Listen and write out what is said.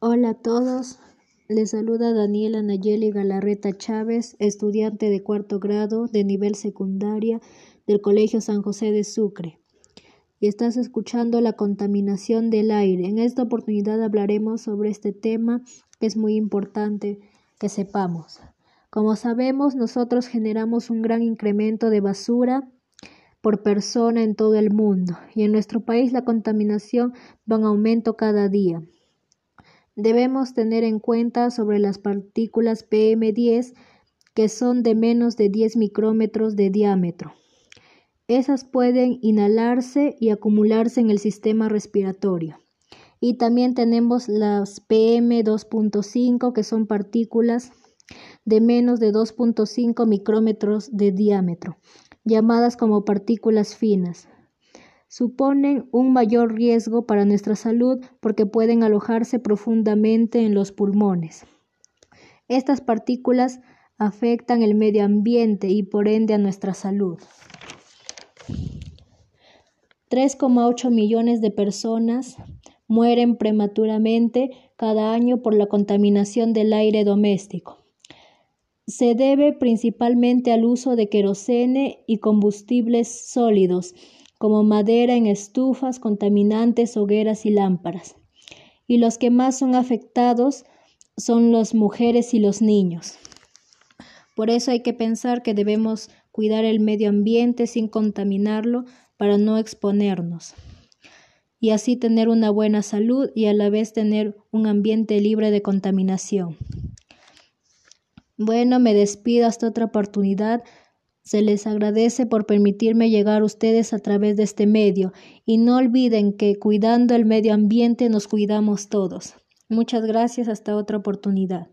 Hola a todos, les saluda Daniela Nayeli Galarreta Chávez, estudiante de cuarto grado de nivel secundaria del Colegio San José de Sucre. Y estás escuchando la contaminación del aire. En esta oportunidad hablaremos sobre este tema que es muy importante que sepamos. Como sabemos, nosotros generamos un gran incremento de basura por persona en todo el mundo y en nuestro país la contaminación va en aumento cada día. Debemos tener en cuenta sobre las partículas PM10 que son de menos de 10 micrómetros de diámetro. Esas pueden inhalarse y acumularse en el sistema respiratorio. Y también tenemos las PM2.5 que son partículas de menos de 2.5 micrómetros de diámetro, llamadas como partículas finas suponen un mayor riesgo para nuestra salud porque pueden alojarse profundamente en los pulmones. Estas partículas afectan el medio ambiente y por ende a nuestra salud. 3,8 millones de personas mueren prematuramente cada año por la contaminación del aire doméstico. Se debe principalmente al uso de querosene y combustibles sólidos como madera en estufas, contaminantes, hogueras y lámparas. Y los que más son afectados son las mujeres y los niños. Por eso hay que pensar que debemos cuidar el medio ambiente sin contaminarlo para no exponernos y así tener una buena salud y a la vez tener un ambiente libre de contaminación. Bueno, me despido hasta otra oportunidad. Se les agradece por permitirme llegar a ustedes a través de este medio y no olviden que cuidando el medio ambiente nos cuidamos todos. Muchas gracias, hasta otra oportunidad.